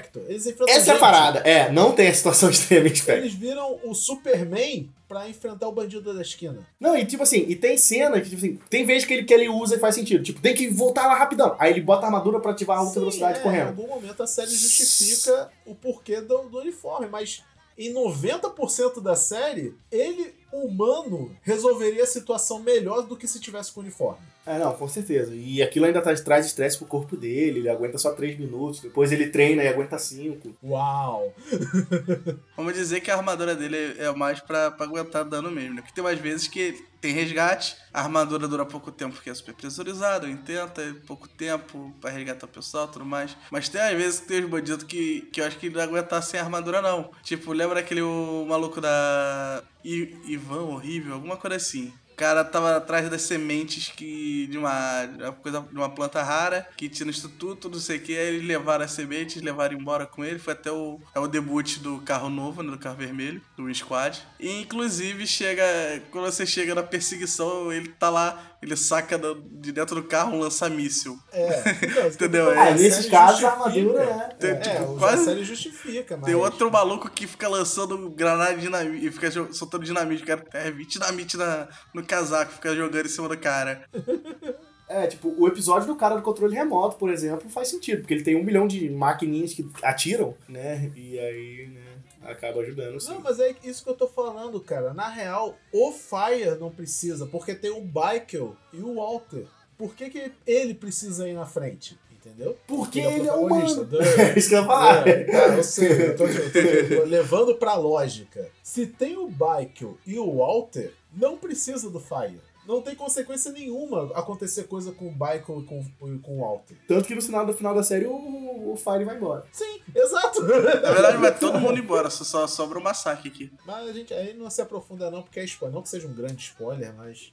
Essa é a parada. É, não tem a situação extrema em Inspector. Eles viram o Superman pra enfrentar o bandido da esquina. Não, e tipo assim, e tem cena que, tipo assim, tem vezes que ele, que ele usa e faz sentido. Tipo, tem que voltar lá rapidão. Aí ele bota a armadura pra ativar a alta Sim, velocidade é, Em correndo. algum momento a série justifica o porquê do, do uniforme, mas em 90% da série, ele, humano, resolveria a situação melhor do que se tivesse com o uniforme. É, não, com certeza. E aquilo ainda tá- traz estresse pro corpo dele, ele aguenta só 3 minutos, depois ele treina e aguenta 5. Uau! Vamos dizer que a armadura dele é mais pra, pra aguentar dano mesmo, né? Porque tem umas vezes que tem resgate, a armadura dura pouco tempo porque é super pressurizado, intenta, é pouco tempo pra resgatar o pessoal e tudo mais. Mas tem às vezes que tem uns bandidos que, que eu acho que não aguentar sem armadura, não. Tipo, lembra aquele o maluco da I- Ivan Horrível, alguma coisa assim. Cara tava atrás das sementes que de uma, de uma coisa de uma planta rara que tinha no instituto, não sei o que, aí eles levaram as sementes, levaram embora com ele, foi até o, é o debut do carro novo, né, do carro vermelho, do Squad. E inclusive chega, quando você chega na perseguição, ele tá lá, ele saca do- de dentro do carro um lança-míssil. É, então, Entendeu? Ah, nesses série casos a justifica. armadura é. Tem, É, tipo, o- quase- a série justifica, mas... Tem outro maluco que fica lançando granada de dinamite e fica soltando dinamite. O cara é 20 dinamite na, no casaco, fica jogando em cima do cara. É, tipo, o episódio do cara do controle remoto, por exemplo, faz sentido, porque ele tem um milhão de maquininhas que atiram, né? E aí, né, acaba ajudando, sim. Não, mas é isso que eu tô falando, cara. Na real, o Fire não precisa, porque tem o Michael e o Walter. Por que, que ele precisa ir na frente? entendeu? Porque Ele é o ele é protagonista. humano. É isso que eu ia falar. É, cara, eu sei, eu tô, eu tô- eu tô levando pra lógica. Se tem o Michael e o Walter, não precisa do Fire. Não tem consequência nenhuma acontecer coisa com o Michael e com, com o Walter. Tanto que no final, no final da série o, o Fire vai embora. Sim, exato. Na verdade, vai todo mundo embora, só, só sobra o massacre aqui. Mas a gente aí não se aprofunda não, porque é spoiler. Não que seja um grande spoiler, mas...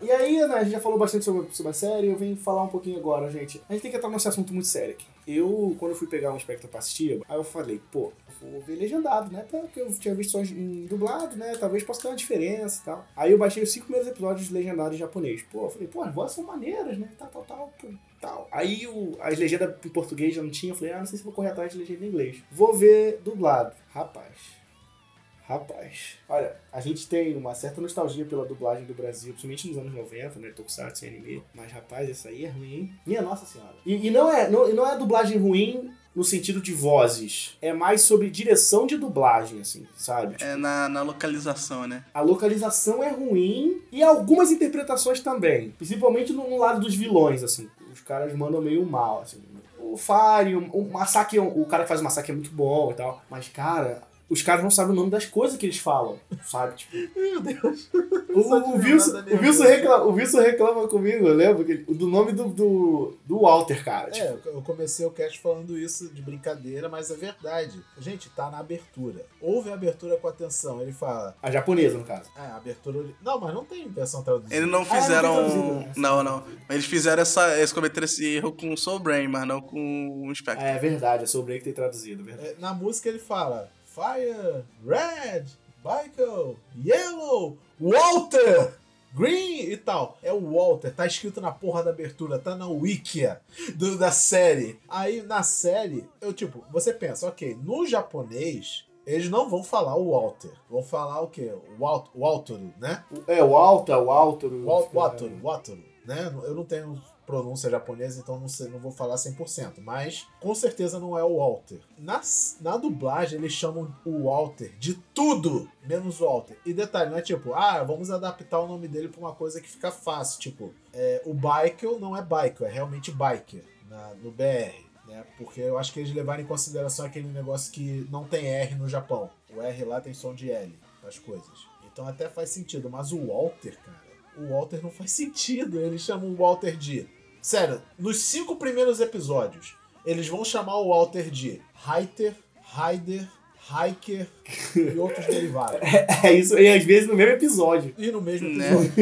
E aí, né, a gente já falou bastante sobre, sobre a série, eu venho falar um pouquinho agora, gente. A gente tem que entrar nesse assunto muito sério aqui. Eu, quando eu fui pegar um Spectre pra assistir, aí eu falei, pô, vou ver legendado, né? Porque eu tinha visto só em dublado, né? Talvez possa ter uma diferença e tal. Aí eu baixei os cinco primeiros episódios legendados em japonês. Pô, eu falei, pô, as vozes são maneiras, né? Tal, tal, tal, pô, tal. Aí o, as legendas em português já não tinha, eu falei, ah, não sei se vou correr atrás de legenda em inglês. Vou ver dublado. Rapaz. Rapaz, olha, a gente tem uma certa nostalgia pela dublagem do Brasil, principalmente nos anos 90, né? Tokusatsu e anime. Mas, rapaz, essa aí é ruim, hein? Minha Nossa Senhora. E, e não, é, não, não é dublagem ruim no sentido de vozes. É mais sobre direção de dublagem, assim, sabe? É na, na localização, né? A localização é ruim e algumas interpretações também. Principalmente no, no lado dos vilões, assim. Os caras mandam meio mal, assim. O Fire, o, o Masaki, o cara que faz o Masaki é muito bom e tal. Mas, cara, os caras não sabem o nome das coisas que eles falam, sabe? Tipo, Meu Deus. o, o, Wilson, o, Wilson reclama, o Wilson reclama comigo, eu lembro, que, do nome do, do, do Walter, cara. Tipo, É, eu comecei o cast falando isso de brincadeira, mas é verdade. Gente, tá na abertura. Ouve a abertura com atenção. Ele fala. a japonesa, no caso. Ah, a abertura. Não, mas não tem versão traduzida. Eles não Ah, não fizeram. né? Não, não. Eles fizeram essa. Eles cometeram esse erro com o Soul Brain, mas não com o Spectre. É verdade, é sobre ele que tem traduzido, é verdade. É, na música ele fala Fire, Red, Michael, Yellow, Walter, Green e tal. É o Walter, tá escrito na porra da abertura, tá na wikia do- da série. Aí na série, eu tipo, você pensa, ok, no japonês. Eles não vão falar o Walter. Vão falar o quê? O Walt, Walturu, né? É, o Alta, o Alto. Wal- Wataru, Wataru, né? Eu não tenho pronúncia japonesa, então não, sei, não vou falar 100%, mas com certeza não é o Walter. Na, na dublagem, eles chamam o Walter de tudo, menos o Walter. E detalhe, não é tipo, ah, vamos adaptar o nome dele pra uma coisa que fica fácil, tipo, é, o Biker não é Biker, é realmente Biker na- no BR. Né? Porque eu acho que eles levaram em consideração aquele negócio que não tem R no Japão. O R lá tem som de L as coisas. Então até faz sentido. Mas o Walter, cara, o Walter não faz sentido. Eles chamam o Walter de. Sério, nos cinco primeiros episódios, eles vão chamar o Walter de Reiter, Raider, Hiker e outros derivados. É isso, e às vezes no mesmo episódio. E no mesmo Né? episódio.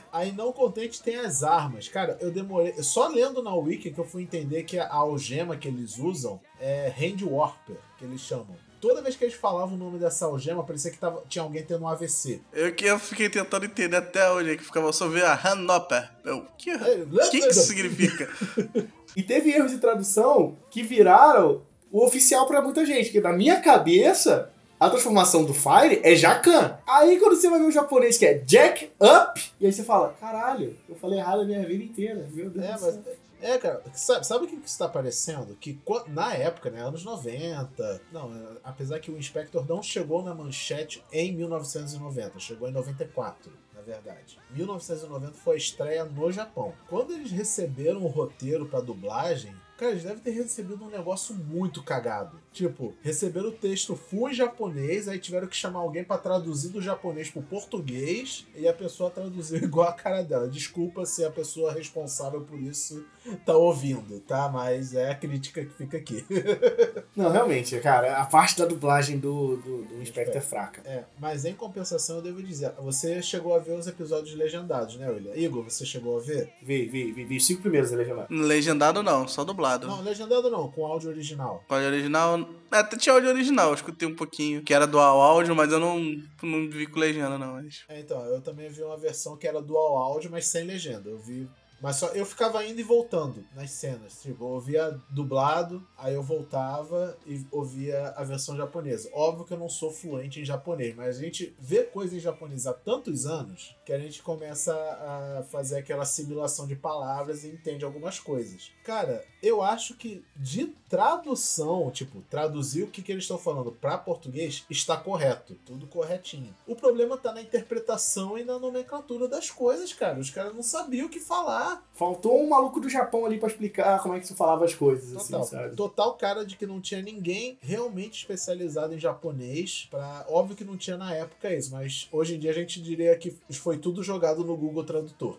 Aí não contente tem as armas. Cara, eu demorei. Só lendo na Wiki que eu fui entender que a algema que eles usam é Hand Warper, que eles chamam. Toda vez que eles falavam o nome dessa algema, parecia que tava, tinha alguém tendo um AVC. Eu que eu fiquei tentando entender até hoje, que ficava só ver a Hanopper. Eu, que, É, o que, que isso significa? E teve erros de tradução que viraram o oficial pra muita gente. Que na minha cabeça, a transformação do Fire é Jacan. Aí quando você vai ver o japonês que é Jack Up, e aí você fala, caralho, eu falei errado a minha vida inteira. Meu Deus É, do mas. É, cara, sabe, sabe o que está parecendo? Que na época, né, anos 90, não, é, apesar que o Inspector não chegou na manchete em 1990, chegou em 94, na verdade. 1990 foi a estreia no Japão. Quando eles receberam o roteiro pra dublagem, cara, eles devem ter recebido um negócio muito cagado. Tipo, receberam o texto full em japonês, aí tiveram que chamar alguém pra traduzir do japonês pro português, e a pessoa traduziu igual a cara dela. Desculpa se a pessoa responsável por isso tá ouvindo, tá? Mas é a crítica que fica aqui. Não, realmente, cara, a parte da dublagem do, do, do Inspector é fraca. É, mas em compensação eu devo dizer, você chegou a ver os episódios legendados, né, William? Igor, você chegou a ver? Vi, vi, vi, vi os cinco primeiros legendados. Legendado não, só dublado. Não, legendado não, com áudio original. Áudio original. É, Até tinha áudio original, eu escutei um pouquinho. Que era dual áudio, mas eu não, não vi com legenda, não. Mas... É, então, eu também vi uma versão que era dual áudio, mas sem legenda. Eu vi. Mas só eu ficava indo e voltando nas cenas. Tipo, eu ouvia dublado, aí eu voltava e ouvia a versão japonesa. Óbvio que eu não sou fluente em japonês, mas a gente vê coisa em japonês há tantos anos que a gente começa a fazer aquela assimilação de palavras e entende algumas coisas. Cara, eu acho que de tradução, tipo, traduzir o que, que eles estão falando para português está correto, tudo corretinho. O problema tá na interpretação e na nomenclatura das coisas, cara. Os caras não sabiam o que falar. Lá. Faltou um maluco do Japão ali pra explicar como é que se falava as coisas, Total, assim, sabe? total cara de que não tinha ninguém realmente especializado em japonês. Pra... Óbvio que não tinha na época isso, mas hoje em dia a gente diria que foi tudo jogado no Google Tradutor.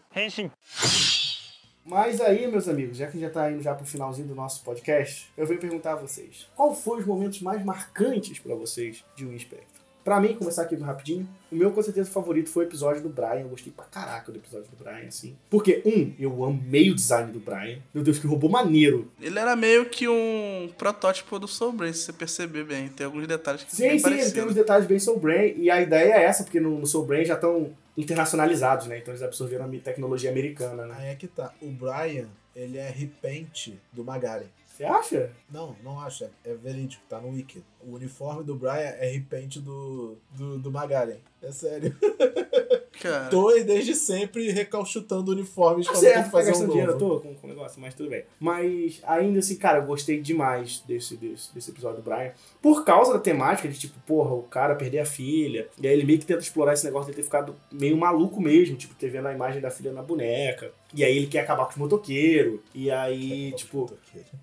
Mas aí, meus amigos, já que já tá indo já pro finalzinho do nosso podcast, eu venho perguntar a vocês: qual foram os momentos mais marcantes pra vocês de um Inspector? Pra mim, começar aqui rapidinho, o meu com certeza favorito foi o episódio do Brian. Eu gostei pra caraca do episódio do Brian, assim. Porque, um, eu amei o design do Brian. Meu Deus, que robô maneiro. Ele era meio que um protótipo do Soul Brain, se você perceber bem. Tem alguns detalhes que são Sim, bem sim, ele tem uns detalhes bem Soul Brain. E a ideia é essa, porque no, no Soul Brain já estão internacionalizados, né? Então eles absorveram a tecnologia americana, né? Aí é que tá. O Brian, ele é repente do Magaren. Você acha? Não, não acho. É, é verídico, tá no wiki. O uniforme do Brian é repente do, do, do Magaren. É sério. Cara, Tô desde sempre recalchutando uniformes quando tem certo, que tá fazer um gastando dinheiro, eu novo. tô com, com o negócio, mas tudo bem. Mas ainda assim, cara, eu gostei demais desse, desse, desse episódio do Brian. Por causa da temática de, tipo, porra, o cara perder a filha. E aí ele meio que tenta explorar esse negócio de ter ficado meio maluco mesmo, tipo, ter vendo a imagem da filha na boneca. E aí ele quer acabar com os motoqueiros. E aí, tipo,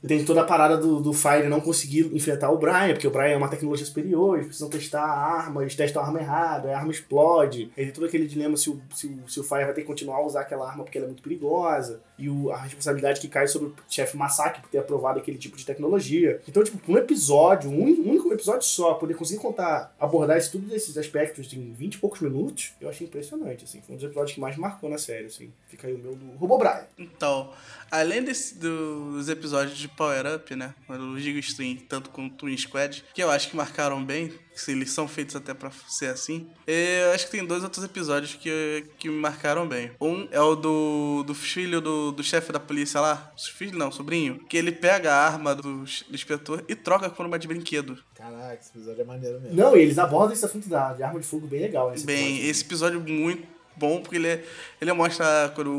tem toda a parada do, do Fire não conseguir enfrentar o Brian, porque o Brian é uma tecnologia superior, eles precisam testar a arma, eles testam a arma errada, a arma explode. Aí tem todo aquele dilema se o, se, o, se o Fire vai ter que continuar a usar aquela arma porque ela é muito perigosa. E o, a responsabilidade que cai sobre o chefe Massacre por ter aprovado aquele tipo de tecnologia. Então, tipo, um episódio, um único, episódio só, poder conseguir contar, abordar isso, tudo desses aspectos em 20 e poucos minutos, eu achei impressionante, assim. Foi um dos episódios que mais marcou na série, assim. Fica aí o meu do Robo Brian. Então, além desse, dos episódios de Power Up, né? O Giga Stream, tanto quanto o Twin Squad, que eu acho que marcaram bem, se eles são feitos até pra ser assim. Eu acho que tem dois outros episódios que, que me marcaram bem. Um é o do, do filho do, do chefe da polícia lá, filho não, sobrinho, que ele pega a arma do, do inspetor e troca por uma de brinquedo. Caraca, esse episódio é maneiro mesmo. Não, e eles abordam esse assunto da, de arma de fogo bem legal. Nesse Bem, episódio. esse episódio é muito bom porque ele, é- ele mostra quando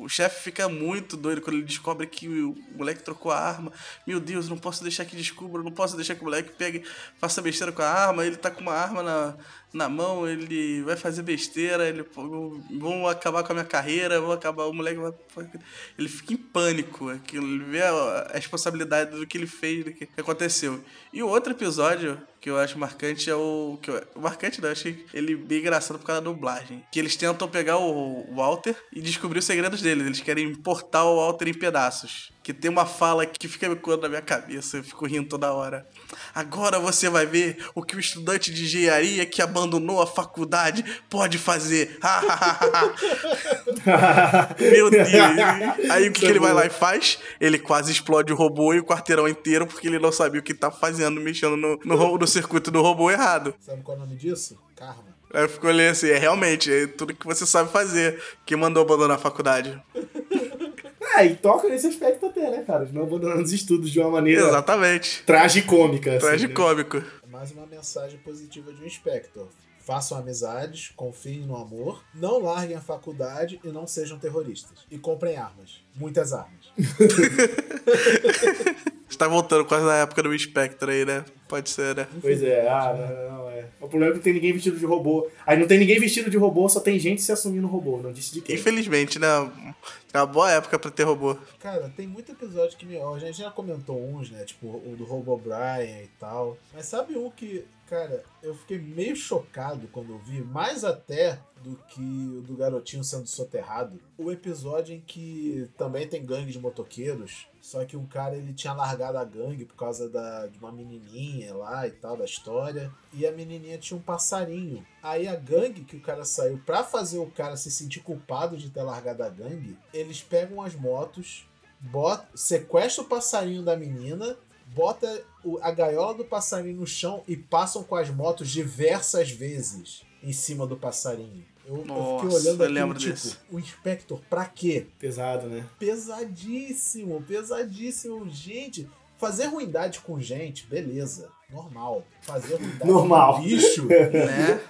o chefe fica muito doido quando ele descobre que o moleque trocou a arma. Meu Deus, não posso deixar que descubra, não posso deixar que o moleque pegue, faça besteira com a arma. Ele tá com uma arma na, na mão, ele vai fazer besteira, ele vão acabar com a minha carreira, vão acabar, o moleque vai. Ele fica em pânico, ele vê a, a responsabilidade do que ele fez, do que aconteceu. E o outro episódio que eu acho marcante é o. Que eu, marcante não, eu achei ele bem engraçado por causa da dublagem. Que eles tentam pegar o Walter e descobrir os segredos dele. Eles querem importar o Walter em pedaços. Que tem uma fala que fica me coando na minha cabeça, eu fico rindo toda hora. Agora você vai ver o que o estudante de engenharia que abandonou a faculdade pode fazer. Meu Deus. Aí o que, que ele vai lá e faz? Ele quase explode o robô e o quarteirão inteiro porque ele não sabia o que tá fazendo, mexendo no, no, no circuito do robô errado. Sabe qual é o nome disso? Karma. Aí eu fico olhando assim, é realmente, é tudo que você sabe fazer. Quem mandou abandonar a faculdade? É, e toca nesse aspecto até, né, cara? De não abandonando os estudos de uma maneira Exatamente. tragicômica. assim, né? Tragicômico. É mais uma mensagem positiva de um Inspector. Façam amizades, confiem no amor, não larguem a faculdade e não sejam terroristas. E comprem armas. Muitas armas. Você tá voltando quase na época do Spectre aí, né? Pode ser, né? Pois é, ah, não, não, é. O problema é que não tem ninguém vestido de robô. Aí não tem ninguém vestido de robô, só tem gente se assumindo robô, não disse de quem. Infelizmente, né? É uma boa época pra ter robô. Cara, tem muito episódio que me. A gente já comentou uns, né? Tipo, o do Robo Brian e tal. Mas sabe um que, cara, eu fiquei meio chocado quando eu vi, mais até do que o do garotinho sendo soterrado. O episódio em que também tem gangue de motoqueiros. Só que um cara ele tinha largado a gangue por causa da, de uma menininha lá e tal, da história. E a menininha tinha um passarinho. Aí a gangue que o cara saiu pra fazer o cara se sentir culpado de ter largado a gangue, eles pegam as motos, bota, sequestra o passarinho da menina, bota o- a gaiola do passarinho no chão e passam com as motos diversas vezes em cima do passarinho. Eu, eu Nossa, fiquei olhando eu tipo, desse. o Inspector, pra quê? Pesado, né? Pesadíssimo, pesadíssimo. Gente, fazer ruindade com gente, beleza, normal. Fazer ruindade Normal. com bicho, Né?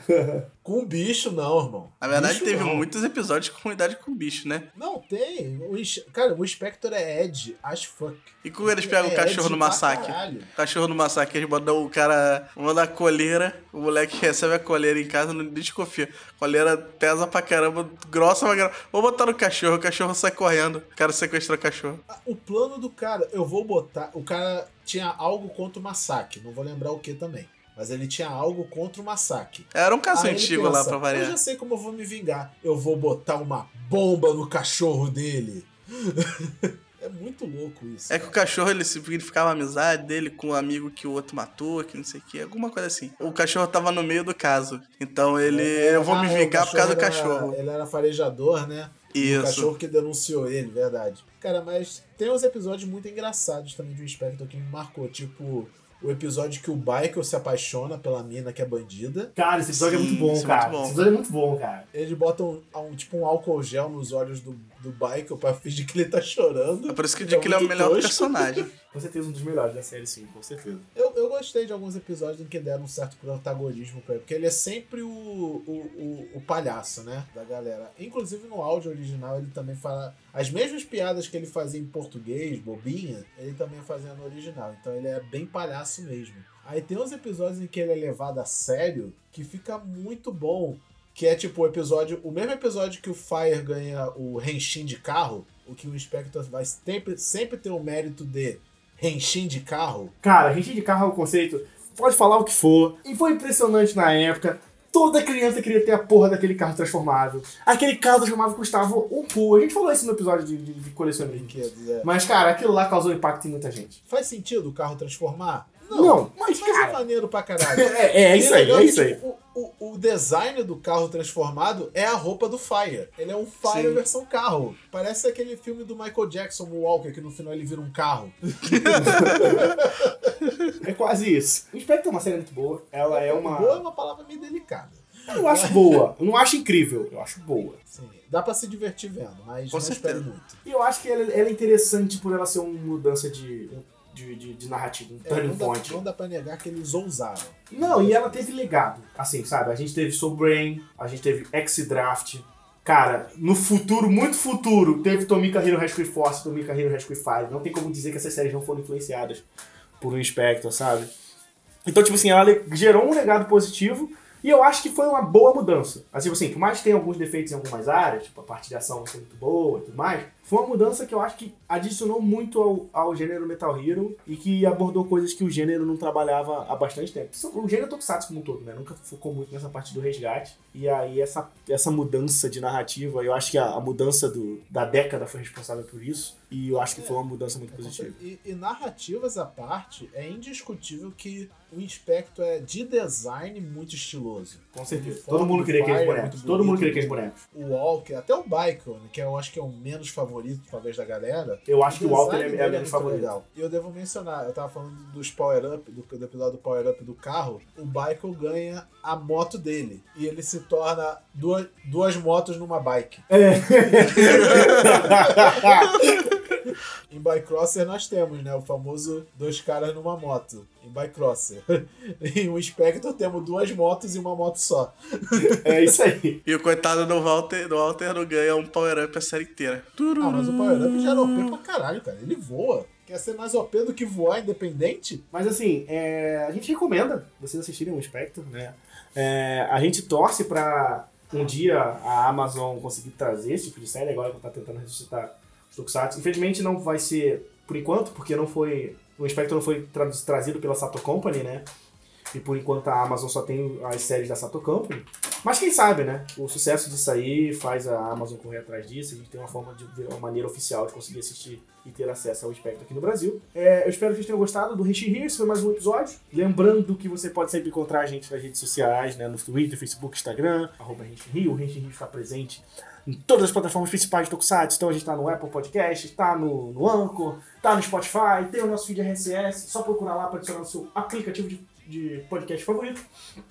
Com bicho, não, irmão. Na verdade, Bicho, teve não. muitos episódios com unidade com bicho, né? Não, tem. O, cara, o Inspector é Ed as fuck. E quando eles pegam É o cachorro Ed no massacre? caralho. Cachorro no massacre, eles mandam o cara. Mandam a coleira. O moleque recebe a coleira em casa, não desconfia. Coleira pesa pra caramba, grossa pra caramba. Vou botar no cachorro, o cachorro sai correndo. O cara sequestra o cachorro. Ah, O plano do cara, eu vou botar. O cara tinha algo contra o massacre. Não vou lembrar o que também. Mas ele tinha algo contra o massacre. Era um caso Aí antigo pensa, lá pra Eu variar. já sei como eu vou me vingar. Eu vou botar uma bomba no cachorro dele. é muito louco isso. É que o cachorro ele significava a amizade dele com um amigo que o outro matou, que não sei o que, alguma coisa assim. O cachorro tava no meio do caso. Então ele. eu vou me Ah, é, o vingar por causa do era- cachorro. ele era farejador, né? E O Isso. cachorro que denunciou ele, verdade. Cara, mas tem uns episódios muito engraçados também de um Inspector que me marcou. Tipo, o episódio que o Michael se apaixona pela mina que é bandida. Cara, esse episódio é Sim, muito bom, isso é cara. muito bom. Esse episódio é muito bom, cara. Eles botam um, tipo um álcool gel nos olhos do, do Michael pra fingir que ele tá chorando. É por isso que eu Fica digo que ele é o melhor tosco. personagem. Com certeza um dos melhores da série, sim, com certeza. Eu, eu gostei de alguns episódios em que deram um certo protagonismo pra ele, porque ele é sempre o, o, o, o palhaço, né? Da galera. Inclusive no áudio original ele também fala. As mesmas piadas que ele fazia em português, bobinha, ele também fazia no original. Então ele é bem palhaço mesmo. Aí tem uns episódios em que ele é levado a sério que fica muito bom. Que é tipo o episódio. O mesmo episódio que o Fire ganha o Renshin de carro, o que o Inspector vai sempre, sempre ter o mérito de Renshin de carro. Cara, gente de carro é o conceito, pode falar o que for. E foi impressionante na época. Toda criança queria ter a porra daquele carro transformável. Aquele carro transformável custava um cu. A gente falou isso no episódio de, de, de colecionismo. É. Mas, cara, aquilo lá causou impacto em muita gente. Faz sentido o carro transformar? Não, mas, Mas é cara. maneiro pra caralho. É, é isso E aí, é isso aí. tipo, O, o, design do carro transformado é a roupa do Fire. Ele é um Fire Sim. versão carro. Parece aquele filme do Michael Jackson, o Walker, que no final ele vira um carro. É quase isso. O Inspector é uma série muito boa. Ela é uma. Boa é uma palavra meio delicada. Eu acho boa. Eu não acho incrível. Eu acho boa. Sim, dá pra se divertir vendo, mas Com não certeza. espere muito. E eu acho que ela, ela é interessante por ela ser uma mudança de, de, de, de narrativa, um É, turning não, dá, point. não dá pra negar que eles ousaram. Não, e ela teve legado. Assim, sabe? A gente teve Soul Brain, a gente teve X-Draft. Cara, no futuro, muito futuro, teve Tomika Hero Rescue Force, Tomika Hero Rescue 5. Não tem como dizer que essas séries não foram influenciadas por um Inspector, sabe? Então, tipo assim, ela gerou um legado positivo e eu acho que foi uma boa mudança. Assim, assim, por mais que tenha alguns defeitos em algumas áreas, tipo a parte de ação não foi muito boa e tudo mais, foi uma mudança que eu acho que adicionou muito ao, ao gênero Metal Hero e que abordou coisas que o gênero não trabalhava há bastante tempo. O gênero Tokusatsu como um todo, né? Nunca focou muito nessa parte do resgate. E aí essa, essa mudança de narrativa, eu acho que a, a mudança do, da década foi responsável por isso. E eu acho que foi uma mudança muito positiva. E, e narrativas à parte, é indiscutível que o Inspector é de design muito estiloso. Com certeza. Uniforme Todo mundo do queria aqueles é bonecos. muito Todo mundo bonito. queria aqueles bonecos. O Walker, até o Bicon, que eu acho que é o menos favorito, talvez, da galera. Eu acho que o design é, é menos favorito. legal. E eu devo mencionar, eu tava falando dos power-up, do, do episódio do power-up do carro, o Bicon ganha a moto dele. E ele se torna duas, duas motos numa bike. Em Bycrosser nós temos, né? O famoso dois caras numa moto. Em Bycrosser. em um Spectre temos duas motos e uma moto só. É isso aí. E o coitado do Walter, do Walter não ganha um power-up a série inteira. Ah, mas o Power Up já era OP pra caralho, cara. Ele voa. Quer ser mais OP do que voar independente? Mas assim, é, a gente recomenda vocês assistirem o Spectre, né? É, a gente torce pra um dia a Amazon conseguir trazer esse tipo de série, agora que tá tentando ressuscitar Tokusatsu. Infelizmente não vai ser por enquanto, porque não foi. O Spectre não foi tra- trazido pela Sato Company, né? E por enquanto a Amazon só tem as séries da Sato Company. Mas quem sabe, né? O sucesso disso aí faz a Amazon correr atrás disso. A gente tem uma forma de uma maneira oficial de conseguir assistir e ter acesso ao Spectre aqui no Brasil. É, eu espero que vocês tenham gostado do Richie Here. Esse foi mais um episódio. Lembrando que você pode sempre encontrar a gente nas redes sociais, né? No Twitter, Facebook, Instagram, arroba Richie Rio. O Richie Rio está presente em todas as plataformas principais de Tokusatsu. Então a gente tá no Apple Podcast, tá no, no Anchor, tá no Spotify, tem o nosso feed RSS. Só procurar lá para adicionar o seu aplicativo de, de podcast favorito.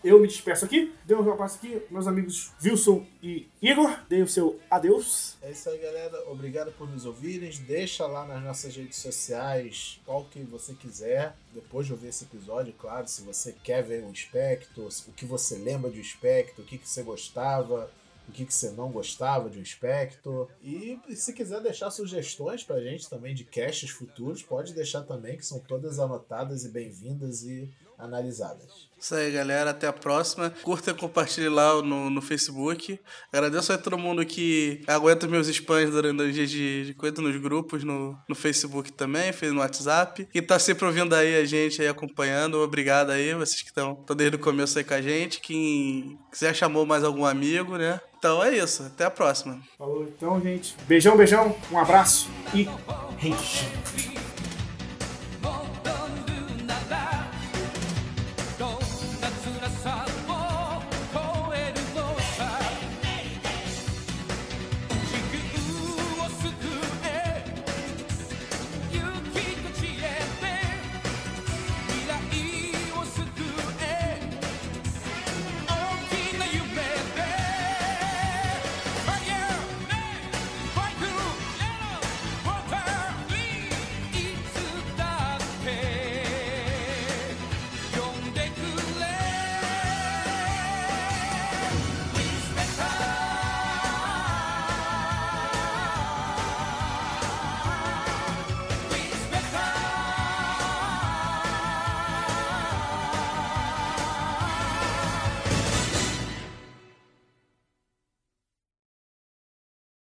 Eu me despeço aqui, dei um passo aqui, meus amigos Wilson e Igor, deem o seu adeus. É isso aí, galera. Obrigado por nos ouvirem. Deixa lá nas nossas redes sociais qual que você quiser. Depois de ouvir esse episódio, claro, se você quer ver um Spectre, o que você lembra de um Spectre, o que, que você gostava, o que, que você não gostava de um Spectre. E se quiser deixar sugestões pra gente também de casts futuros, pode deixar também, que são todas anotadas e bem-vindas e analisadas. Isso aí, galera. Até a próxima. Curta e compartilhe lá no, no Facebook. Agradeço a todo mundo que aguenta meus spams durante os dias de, de coisa nos grupos, no, no Facebook também, no WhatsApp. E tá sempre ouvindo aí a gente aí acompanhando. Obrigado aí, vocês que estão desde o começo aí com a gente. Quem quiser chamou mais algum amigo, né? Então é isso. Até a próxima. Falou então, gente. Beijão, beijão. Um abraço e rente.